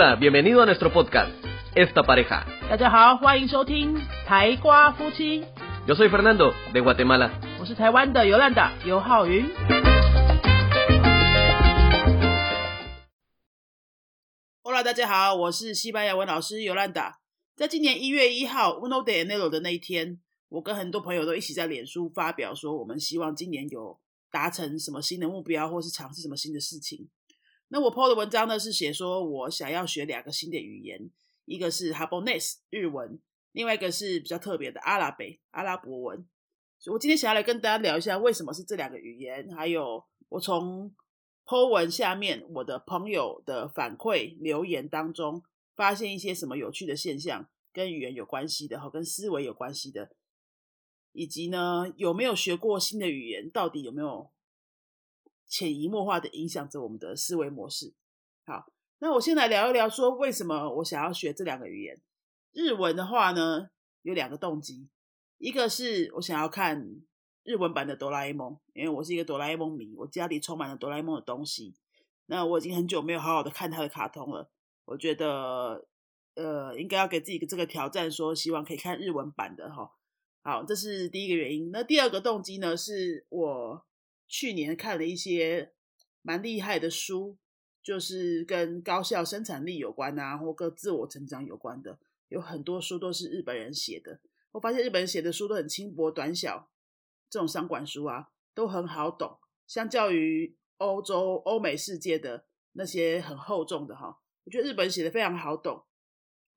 Hola, bienvenido a nuestro podcast, Esta Pareja. 大家好，欢迎收听台瓜夫妻，Yo soy Fernando, de Guatemala. 我是台湾的尤兰达尤浩云。Hola，大家好，我是西班牙文老师尤兰达。在今年一月一号 Uno de Enero 的那一天，我跟很多朋友都一起在脸书发表说，我们希望今年有达成什么新的目标，或是尝试什么新的事情。那我 PO 的文章呢是写说我想要学两个新的语言，一个是 Habonese 日文，另外一个是比较特别的阿拉伯阿拉伯文。所以我今天想要来跟大家聊一下为什么是这两个语言，还有我从 Po 文下面我的朋友的反馈留言当中，发现一些什么有趣的现象，跟语言有关系的，和跟思维有关系的，以及呢有没有学过新的语言，到底有没有潜移默化的影响着我们的思维模式？好，那我先来聊一聊说为什么我想要学这两个语言。日文的话呢，有两个动机，一个是我想要看日文版的哆啦 A 梦，因为我是一个哆啦 A 梦迷，我家里充满了哆啦 A 梦的东西。那我已经很久没有好好的看他的卡通了，我觉得呃应该要给自己个这个挑战，说希望可以看日文版的哈。好，这是第一个原因。那第二个动机呢，是我去年看了一些蛮厉害的书，就是跟高效生产力有关啊，或跟自我成长有关的，有很多书都是日本人写的。我发现日本人写的书都很轻薄短小，这种商管书啊都很好懂，相较于欧洲、欧美世界的那些很厚重的哈，我觉得日本写的非常好懂。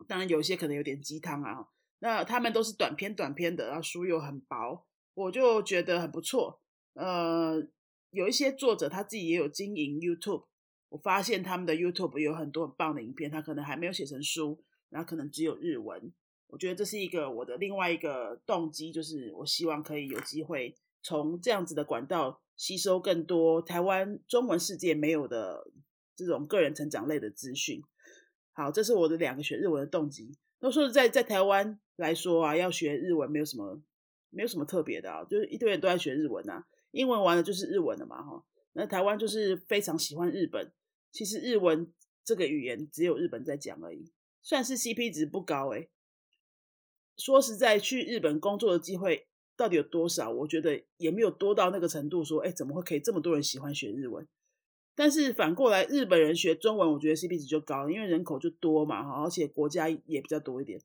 当然有一些可能有点鸡汤啊，那他们都是短篇短篇的，然后书又很薄，我就觉得很不错。呃，有一些作者他自己也有经营 YouTube，我发现他们的 YouTube 有很多很棒的影片，他可能还没有写成书，然后可能只有日文。我觉得这是一个我的另外一个动机，就是我希望可以有机会从这样子的管道吸收更多台湾中文世界没有的这种个人成长类的资讯。好，这是我的两个学日文的动机。那说在，在台湾来说啊，要学日文没有什么没有什么特别的啊，就是一堆人都在学日文啊，英文完了就是日文了嘛，哈。那台湾就是非常喜欢日本，其实日文这个语言只有日本在讲而已，算是 CP 值不高诶、说实在，去日本工作的机会到底有多少？我觉得也没有多到那个程度，说，哎，怎么会可以这么多人喜欢学日文？但是反过来，日本人学中文，我觉得 CP 值就高，因为人口就多嘛，哈，而且国家也比较多一点。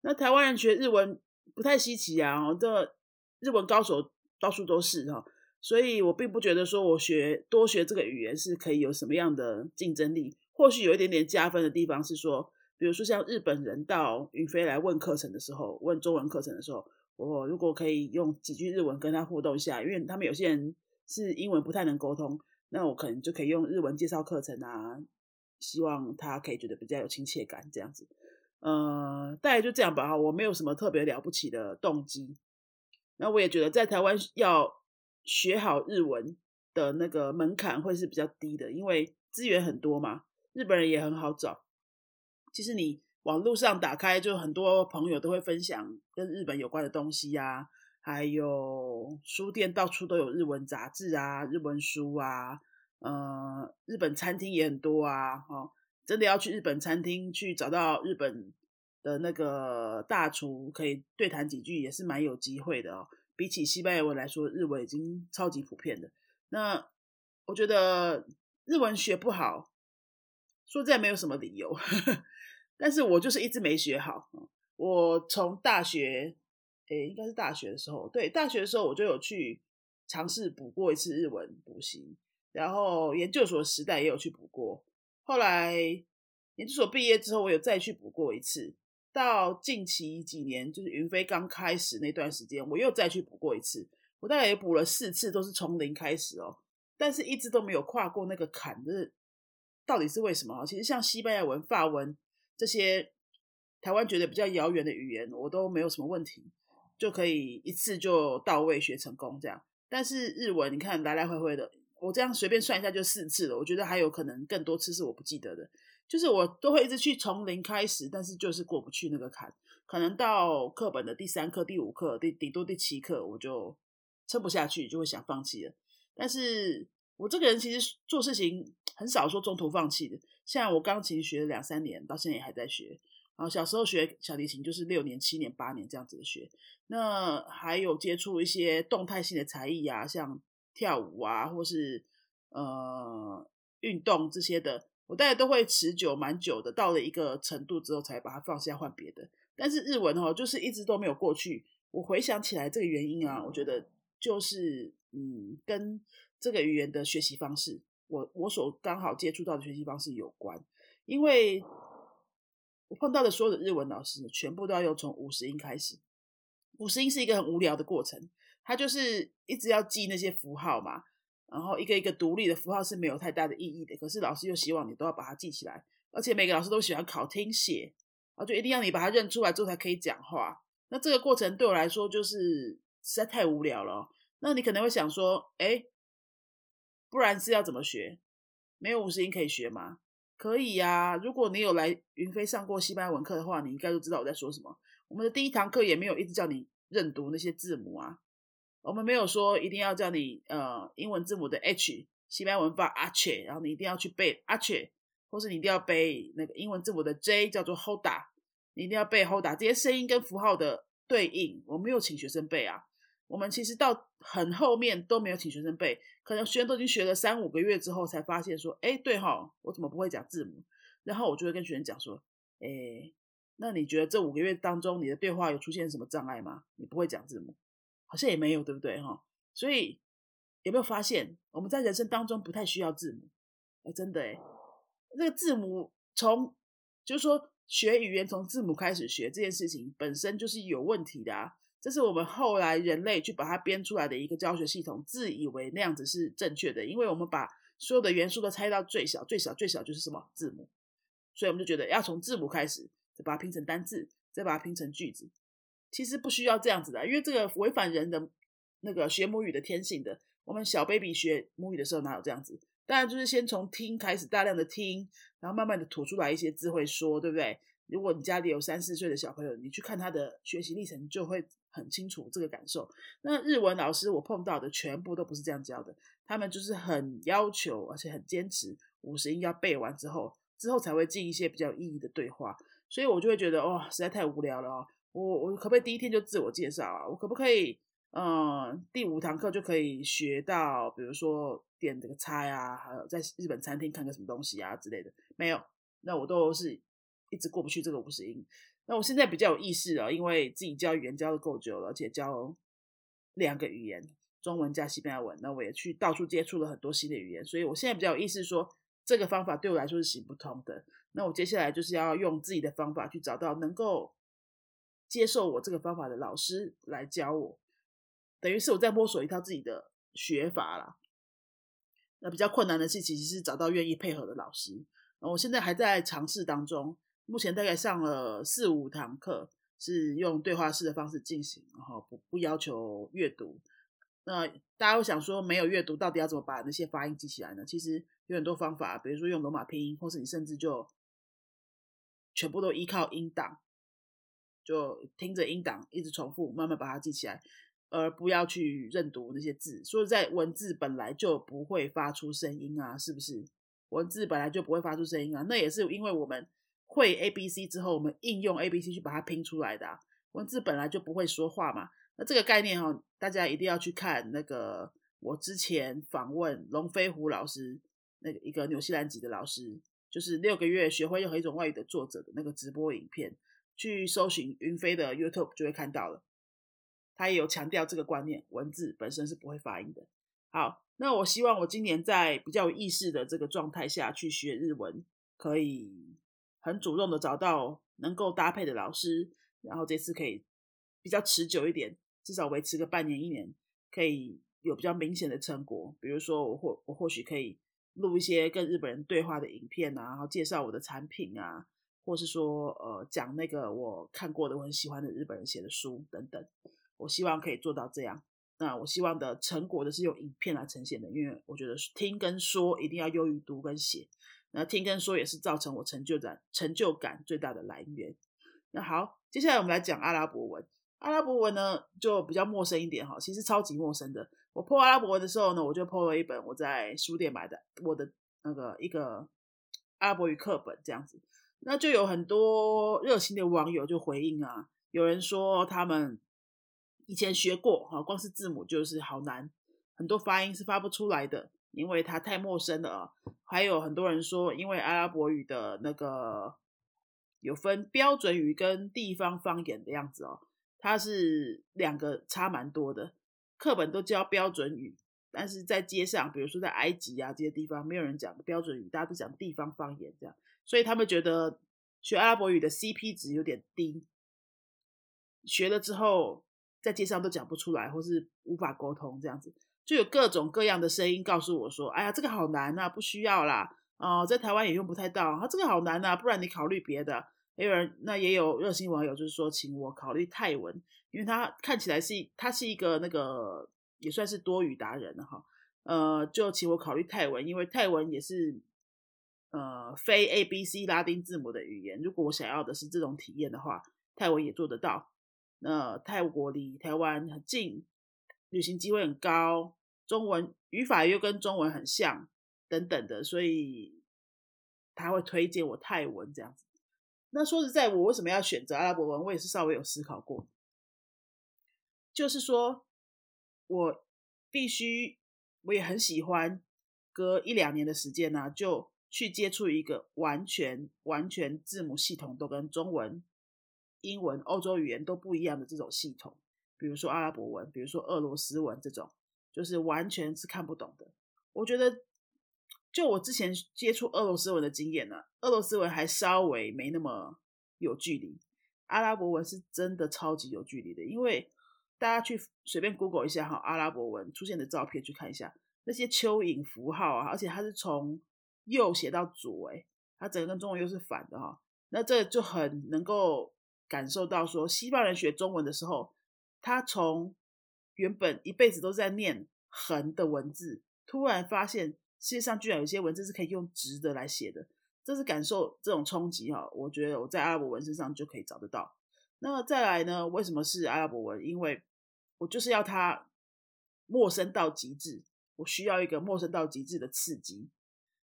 那台湾人学日文不太稀奇啊，这日文高手到处都是哈，所以我并不觉得说我学多学这个语言是可以有什么样的竞争力。或许有一点点加分的地方是说，比如说像日本人到云飞来问课程的时候，问中文课程的时候，我如果可以用几句日文跟他互动一下，因为他们有些人是英文不太能沟通，那我可能就可以用日文介绍课程啊，希望他可以觉得比较有亲切感这样子。呃，大概就这样吧，我没有什么特别了不起的动机。那我也觉得在台湾要学好日文的那个门槛会是比较低的，因为资源很多嘛，日本人也很好找。其实你网络上打开，就很多朋友都会分享跟日本有关的东西呀、还有书店到处都有日文杂志啊、日文书啊，呃，日本餐厅也很多啊，哈、真的要去日本餐厅去找到日本的那个大厨，可以对谈几句，也是蛮有机会的哦。比起西班牙文来说，日文已经超级普遍的。那我觉得日文学不好，说这没有什么理由，但是我就是一直没学好。我从大学，诶，应该是大学的时候，对，大学的时候我就有去尝试补过一次日文补习，然后研究所时代也有去补过。后来研究所毕业之后，我有再去补过一次。到近期几年，就是云飞刚开始那段时间，我又再去补过一次。我大概也补了四次，都是从零开始哦，但是一直都没有跨过那个坎，就是到底是为什么？其实像西班牙文、法文这些台湾觉得比较遥远的语言，我都没有什么问题，就可以一次就到位学成功这样。但是日文，你看来来回回的，我这样随便算一下就四次了，我觉得还有可能更多次是我不记得的。就是我都会一直去从零开始，但是就是过不去那个坎，可能到课本的第三课、第五课、第顶多第七课，我就撑不下去，就会想放弃了。但是我这个人其实做事情很少说中途放弃的，像我钢琴学了两三年，到现在也还在学。然后小时候学小提琴就是六年、七年、八年这样子的学。那还有接触一些动态性的才艺啊，像跳舞啊，或是呃运动这些的，我大概都会持久蛮久的。到了一个程度之后，才把它放下换别的。但是日文哦，就是一直都没有过去。我回想起来这个原因啊，我觉得就是嗯，跟这个语言的学习方式，我我所刚好接触到的学习方式有关。因为我碰到的所有的日文老师，全部都要用从五十音开始。五十音是一个很无聊的过程，它就是一直要记那些符号嘛，然后一个一个独立的符号是没有太大的意义的。可是老师又希望你都要把它记起来，而且每个老师都喜欢考听写。啊，就一定要你把它认出来之后才可以讲话。那这个过程对我来说就是实在太无聊了。那你可能会想说，哎，不然是要怎么学？没有五十音可以学吗？可以呀。如果你有来云飞上过西班牙文课的话，你应该都知道我在说什么。我们的第一堂课也没有一直叫你认读那些字母啊，我们没有说一定要叫你呃英文字母的 H，西班牙文发 H，然后你一定要去背 H。或是你一定要背那个英文字母的 J 叫做 Hoda，你一定要背 Hoda 这些声音跟符号的对应，我没有请学生背啊。我们其实到很后面都没有请学生背，可能学生都已经学了三五个月之后才发现说，哎，对哈，我怎么不会讲字母？然后我就会跟学生讲说，哎，那你觉得这五个月当中你的对话有出现什么障碍吗？你不会讲字母，好像也没有，对不对哈？所以有没有发现我们在人生当中不太需要字母？哎，真的哎。那个字母从，就是说学语言从字母开始学这件事情本身就是有问题的啊！这是我们后来人类去把它编出来的一个教学系统，自以为那样子是正确的，因为我们把所有的元素都拆到最小，最小最小就是什么字母，所以我们就觉得要从字母开始，再把它拼成单字，再把它拼成句子。其实不需要这样子的，因为这个违反人的那个学母语的天性的。我们小 baby 学母语的时候哪有这样子？当然，就是先从听开始，大量的听，然后慢慢的吐出来一些字会说，对不对？如果你家里有三四岁的小朋友，你去看他的学习历程，就会很清楚这个感受。那日文老师我碰到的全部都不是这样教的，他们就是很要求，而且很坚持，五十音要背完之后，之后才会进一些比较有意义的对话。所以我就会觉得，哇，实在太无聊了哦！我我可不可以第一天就自我介绍啊？我可不可以？嗯，第五堂课就可以学到，比如说点这个菜啊，还有在日本餐厅看个什么东西啊之类的，没有。那我都是一直过不去这个五十音。那我现在比较有意识了，因为自己教语言教的够久了，而且教两个语言，中文加西班牙文。那我也去到处接触了很多新的语言，所以我现在比较有意识，说这个方法对我来说是行不通的。那我接下来就是要用自己的方法去找到能够接受我这个方法的老师来教我。等于是我在摸索一套自己的学法啦。那比较困难的是，其实是找到愿意配合的老师。我现在还在尝试当中，目前大概上了四五堂课，是用对话式的方式进行，然后不不要求阅读。那大家会想说，没有阅读，到底要怎么把那些发音记起来呢？其实有很多方法，比如说用罗马拼音，或是你甚至就全部都依靠音档，就听着音档一直重复，慢慢把它记起来。而不要去认读那些字，所以在文字本来就不会发出声音啊，是不是？文字本来就不会发出声音啊，那也是因为我们会 A B C 之后，我们应用 A B C 去把它拼出来的。文字本来就不会说话嘛，那这个概念哈，大家一定要去看那个我之前访问龙飞虎老师，那个一个纽西兰籍的老师，就是六个月学会任何一种外语的作者的那个直播影片，去搜寻云飞的 YouTube 就会看到了。他也有强调这个观念，文字本身是不会发音的。好，那我希望我今年在比较有意识的这个状态下去学日文，可以很主动的找到能够搭配的老师，然后这次可以比较持久一点，至少维持个半年一年，可以有比较明显的成果。比如说，我或我或许可以录一些跟日本人对话的影片啊，然后介绍我的产品啊，或是说呃讲那个我看过的我很喜欢的日本人写的书等等。我希望可以做到这样。那我希望的成果的是用影片来呈现的，因为我觉得听跟说一定要优于读跟写。那听跟说也是造成我成就感、成就感最大的来源。那好，接下来我们来讲阿拉伯文。阿拉伯文呢就比较陌生一点哈，其实超级陌生的。我破阿拉伯文的时候呢，我就破了一本我在书店买的我的那个一个阿拉伯语课本这样子。那就有很多热心的网友就回应啊，有人说他们以前学过哈，光是字母就是好难，很多发音是发不出来的，因为它太陌生了啊。还有很多人说，因为阿拉伯语的那个有分标准语跟地方方言的样子哦，它是两个差蛮多的。课本都教标准语，但是在街上，比如说在埃及啊这些地方，没有人讲标准语，大家都讲地方方言这样。所以他们觉得学阿拉伯语的 CP 值有点低，学了之后在街上都讲不出来，或是无法沟通这样子，就有各种各样的声音告诉我说：“哎呀，这个好难啊，不需要啦，哦，在台湾也用不太到，啊，这个好难啊，不然你考虑别的。”也有人，那也有热心网友就是说，请我考虑泰文，因为他看起来是他是一个那个也算是多语达人了哈，呃，就请我考虑泰文，因为泰文也是。呃，非 A B C 拉丁字母的语言，如果我想要的是这种体验的话，泰文也做得到。那泰国离台湾很近，旅行机会很高，中文语法又跟中文很像，等等的，所以他会推荐我泰文这样子。那说实在，我为什么要选择阿拉伯文？我也是稍微有思考过，就是说我必须，我也很喜欢，隔一两年的时间呢，就。去接触一个完全完全字母系统都跟中文、英文、欧洲语言都不一样的这种系统，比如说阿拉伯文，比如说俄罗斯文这种，就是完全是看不懂的。我觉得，就我之前接触俄罗斯文的经验呢，俄罗斯文还稍微没那么有距离，阿拉伯文是真的超级有距离的。因为大家去随便 Google 一下哈，阿拉伯文出现的照片去看一下那些蚯蚓符号啊，而且它是从右写到左，哎，它整个跟中文又是反的哈，那这就很能够感受到说，西方人学中文的时候，他从原本一辈子都在念横的文字，突然发现世界上居然有些文字是可以用直的来写的，这是感受这种冲击哈。我觉得我在阿拉伯文身上就可以找得到。那再来呢？为什么是阿拉伯文？因为我就是要它陌生到极致，我需要一个陌生到极致的刺激。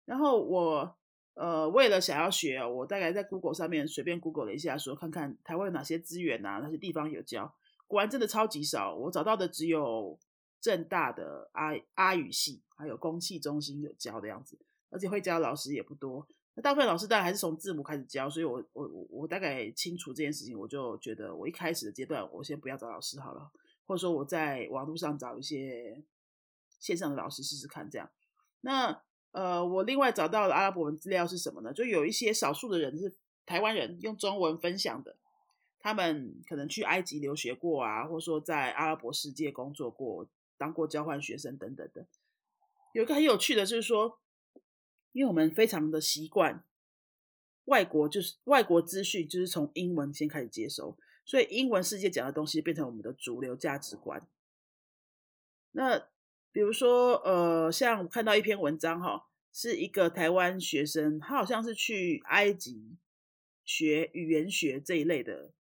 然后我呃为了想要学，我大概在 Google 上面随便 Google 了一下，说看看台湾有哪些资源啊，哪些地方有教。果然真的超级少，我找到的只有正大的阿阿语系，还有公器中心有教的样子，而且会教老师也不多。那大部分老师当然还是从字母开始教，所以我我我我大概清楚这件事情，我就觉得我一开始的阶段，我先不要找老师好了，或者说我在网络上找一些线上的老师试试看，这样。那呃，我另外找到的阿拉伯文资料是什么呢？就有一些少数的人是台湾人用中文分享的，他们可能去埃及留学过啊，或者说在阿拉伯世界工作过，当过交换学生等等的。有一个很有趣的，就是说，因为我们非常的习惯外国，就是外国资讯就是从英文先开始接收，所以英文世界讲的东西变成我们的主流价值观。那比如说，呃，像我看到一篇文章哈，是一个台湾学生，他好像是去埃及学语言学这一类的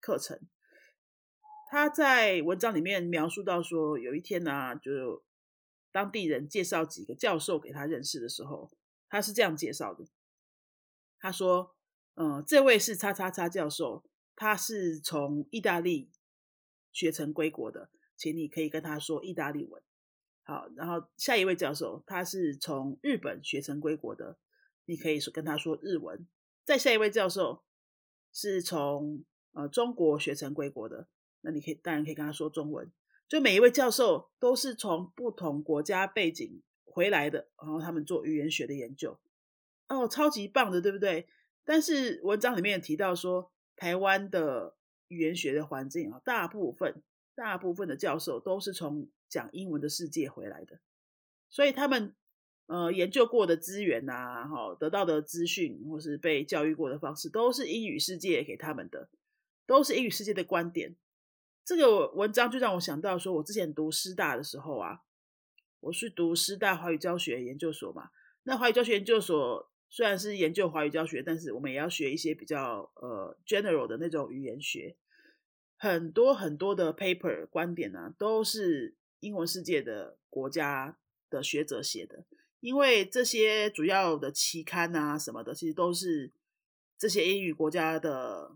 课程。他在文章里面描述到说，有一天呢，就当地人介绍几个教授给他认识的时候，他是这样介绍的：他说，嗯，这位是叉叉叉教授，他是从意大利学成归国的，请你可以跟他说意大利文。好，然后下一位教授，他是从日本学成归国的，你可以说跟他说日文。再下一位教授是从呃中国学成归国的，那你可以当然可以跟他说中文。就每一位教授都是从不同国家背景回来的，然后他们做语言学的研究，哦，超级棒的，对不对？但是文章里面提到说，台湾的语言学的环境啊，大部分大部分的教授都是从讲英文的世界回来的，所以他们呃研究过的资源呐，哈得到的资讯或是被教育过的方式，都是英语世界给他们的，都是英语世界的观点。这个文章就让我想到，说我之前读师大的时候啊，我是读师大华语教学研究所嘛。那华语教学研究所虽然是研究华语教学，但是我们也要学一些比较呃 general 的那种语言学，很多很多的 paper 观点呢，都是。英文世界的国家的学者写的，因为这些主要的期刊啊什么的，其实都是这些英语国家的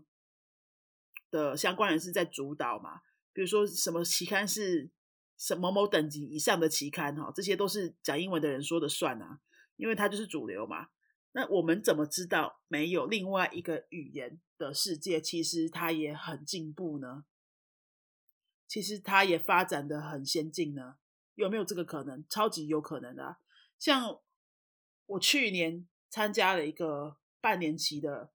的相关人士在主导嘛。比如说什么期刊是什某某等级以上的期刊哈，这些都是讲英文的人说的算啊，因为它就是主流嘛。那我们怎么知道没有另外一个语言的世界，其实它也很进步呢？其实它也发展的很先进呢？有没有这个可能？超级有可能的。像我去年参加了一个半年期的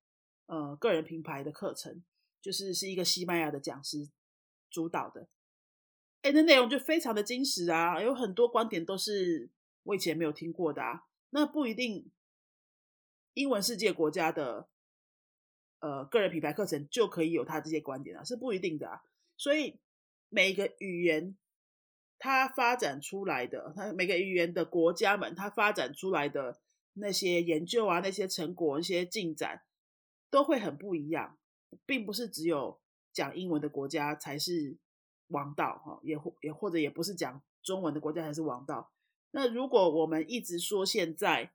呃个人品牌的课程，就是是一个西班牙的讲师主导的，哎，那内容就非常的精实啊，有很多观点都是我以前没有听过的啊。那不一定。英文世界国家的呃个人品牌课程就可以有他这些观点啊，是不一定的啊。所以每一个语言它发展出来的，它每个语言的国家们它发展出来的那些研究啊、那些成果、那些进展都会很不一样，并不是只有讲英文的国家才是王道哈，也或也或者也不是讲中文的国家才是王道。那如果我们一直说现在。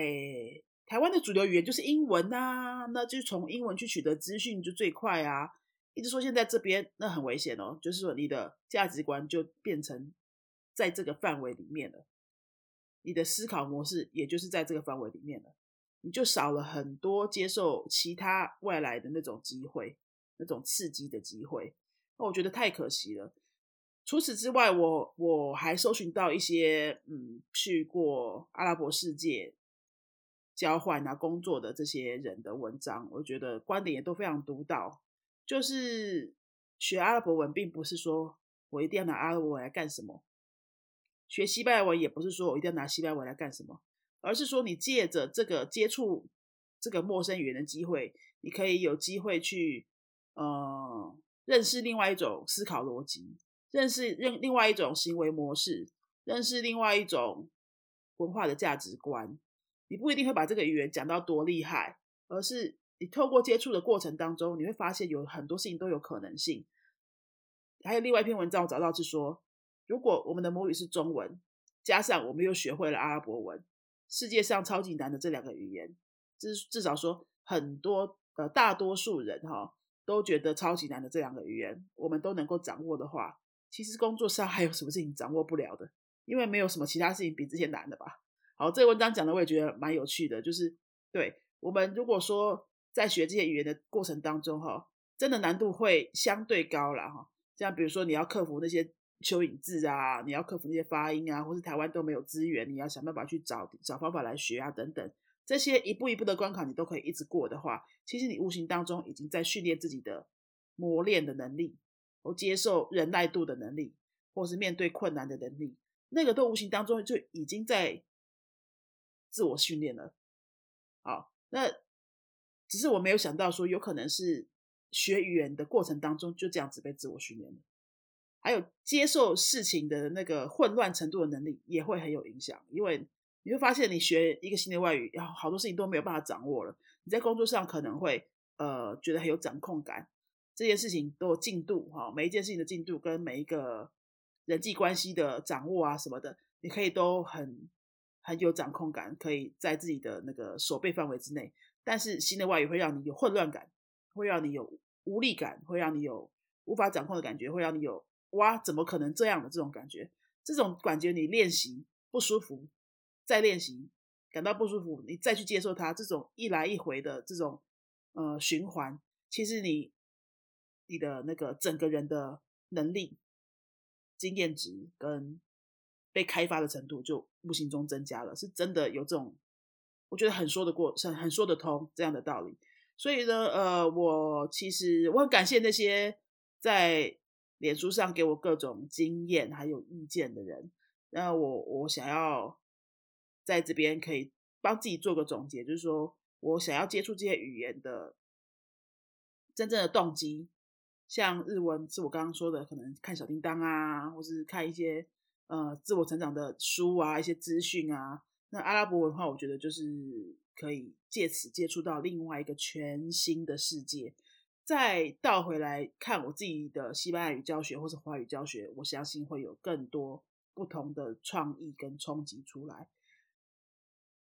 诶，台湾的主流语言就是英文呐，那就从英文去取得资讯就最快啊。一直说现在这边那很危险哦，就是说你的价值观就变成在这个范围里面了，你的思考模式也就是在这个范围里面了，你就少了很多接受其他外来的那种机会，那种刺激的机会。那我觉得太可惜了。除此之外，我我还搜寻到一些嗯，去过阿拉伯世界。交换啊，工作的这些人的文章，我觉得观点也都非常独到。就是学阿拉伯文，并不是说我一定要拿阿拉伯文来干什么；学西班牙文，也不是说我一定要拿西班牙文来干什么，而是说你借着这个接触这个陌生语言的机会，你可以有机会去呃认识另外一种思考逻辑，认识另另外一种行为模式，认识另外一种文化的价值观。你不一定会把这个语言讲到多厉害，而是你透过接触的过程当中，你会发现有很多事情都有可能性。还有另外一篇文章我找到是说，如果我们的母语是中文，加上我们又学会了阿拉伯文，世界上超级难的这两个语言，至至少说很多呃大多数人哈都觉得超级难的这两个语言，我们都能够掌握的话，其实工作上还有什么事情掌握不了的？因为没有什么其他事情比这些难的吧。好，这个文章讲的我也觉得蛮有趣的，就是对我们如果说在学这些语言的过程当中，哈，真的难度会相对高了，哈。像比如说你要克服那些蚯蚓字啊，你要克服那些发音啊，或是台湾都没有资源，你要想办法去找找方法来学啊，等等，这些一步一步的关卡你都可以一直过的话，其实你无形当中已经在训练自己的磨练的能力，或接受忍耐度的能力，或是面对困难的能力，那个都无形当中就已经在。自我训练了，好，那只是我没有想到说，有可能是学语言的过程当中就这样子被自我训练了，还有接受事情的那个混乱程度的能力也会很有影响，因为你会发现你学一个新的外语，然后好多事情都没有办法掌握了，你在工作上可能会呃觉得很有掌控感，这件事情都有进度哈，每一件事情的进度跟每一个人际关系的掌握啊什么的，你可以都很。很有掌控感，可以在自己的那个手背范围之内。但是新的外语会让你有混乱感，会让你有无力感，会让你有无法掌控的感觉，会让你有哇，怎么可能这样的这种感觉？这种感觉你练习不舒服，再练习感到不舒服，你再去接受它，这种一来一回的这种呃循环，其实你你的那个整个人的能力、经验值跟。被开发的程度就无形中增加了，是真的有这种，我觉得很说得过，很很说得通这样的道理。所以呢，呃，我其实我很感谢那些在脸书上给我各种经验还有意见的人。那我我想要在这边可以帮自己做个总结，就是说我想要接触这些语言的真正的动机，像日文是我刚刚说的，可能看小叮当啊，或是看一些。呃，自我成长的书啊，一些资讯啊，那阿拉伯文化，我觉得就是可以借此接触到另外一个全新的世界。再倒回来看我自己的西班牙语教学或者华语教学，我相信会有更多不同的创意跟冲击出来。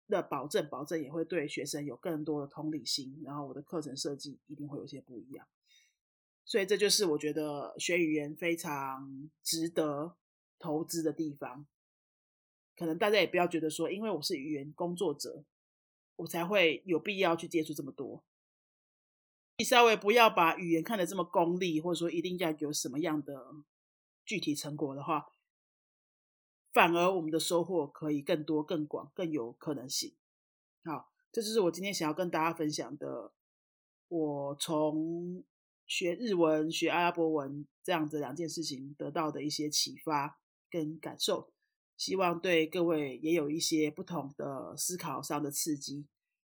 的保证，保证也会对学生有更多的同理心，然后我的课程设计一定会有些不一样。所以这就是我觉得学语言非常值得投资的地方。可能大家也不要觉得说，因为我是语言工作者，我才会有必要去接触这么多。你稍微不要把语言看得这么功利，或者说一定要有什么样的具体成果的话，反而我们的收获可以更多、更广、更有可能性。好，这就是我今天想要跟大家分享的。我从学日文、学阿拉伯文这样子两件事情得到的一些启发跟感受，希望对各位也有一些不同的思考上的刺激。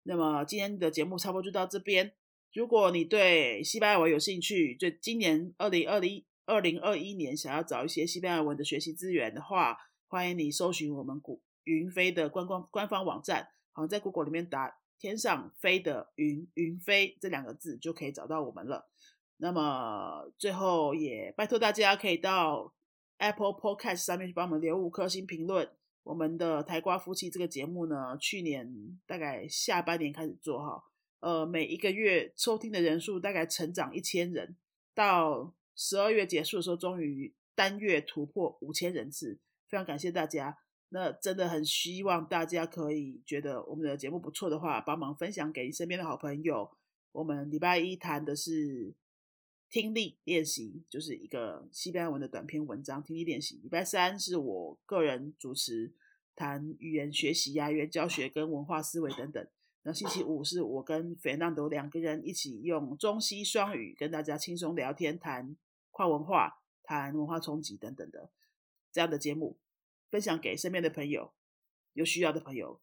那么今天的节目差不多就到这边。如果你对西班牙文有兴趣，就今年二零二零二零二一年想要找一些西班牙文的学习资源的话，欢迎你搜寻我们古云飞的官官官方网站，好在 Google 里面打“天上飞的云云飞”这两个字就可以找到我们了。那么最后也拜托大家可以到 Apple Podcast 上面去帮我们留五颗星评论。我们的台瓜夫妻这个节目呢，去年大概下半年开始做哈。呃，每一个月收听的人数大概成长一千人，到十二月结束的时候，终于单月突破五千人次，非常感谢大家。那真的很希望大家可以觉得我们的节目不错的话，帮忙分享给身边的好朋友。我们礼拜一谈的是听力练习，就是一个西班牙文的短篇文章听力练习。礼拜三是我个人主持，谈语言学习呀、语言教学跟文化思维等等。那星期五是我跟 Fernando 两个人一起用中西双语跟大家轻松聊天，谈跨文化、谈文化冲击等等的这样的节目，分享给身边的朋友，有需要的朋友。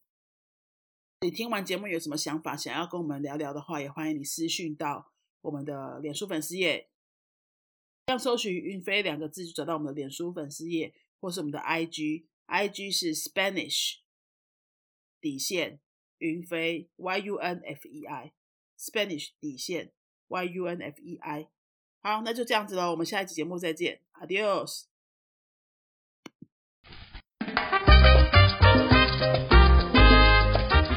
你听完节目有什么想法，想要跟我们聊聊的话，也欢迎你私讯到我们的脸书粉丝页，这样搜寻“云飞”两个字就找到我们的脸书粉丝页，或是我们的 IG，IG 是 Spanish 底线。云飞 Y U N F E I Spanish 底线 Y U N F E I 好，那就这样子喽，我们下一期节目再见，Adios。Si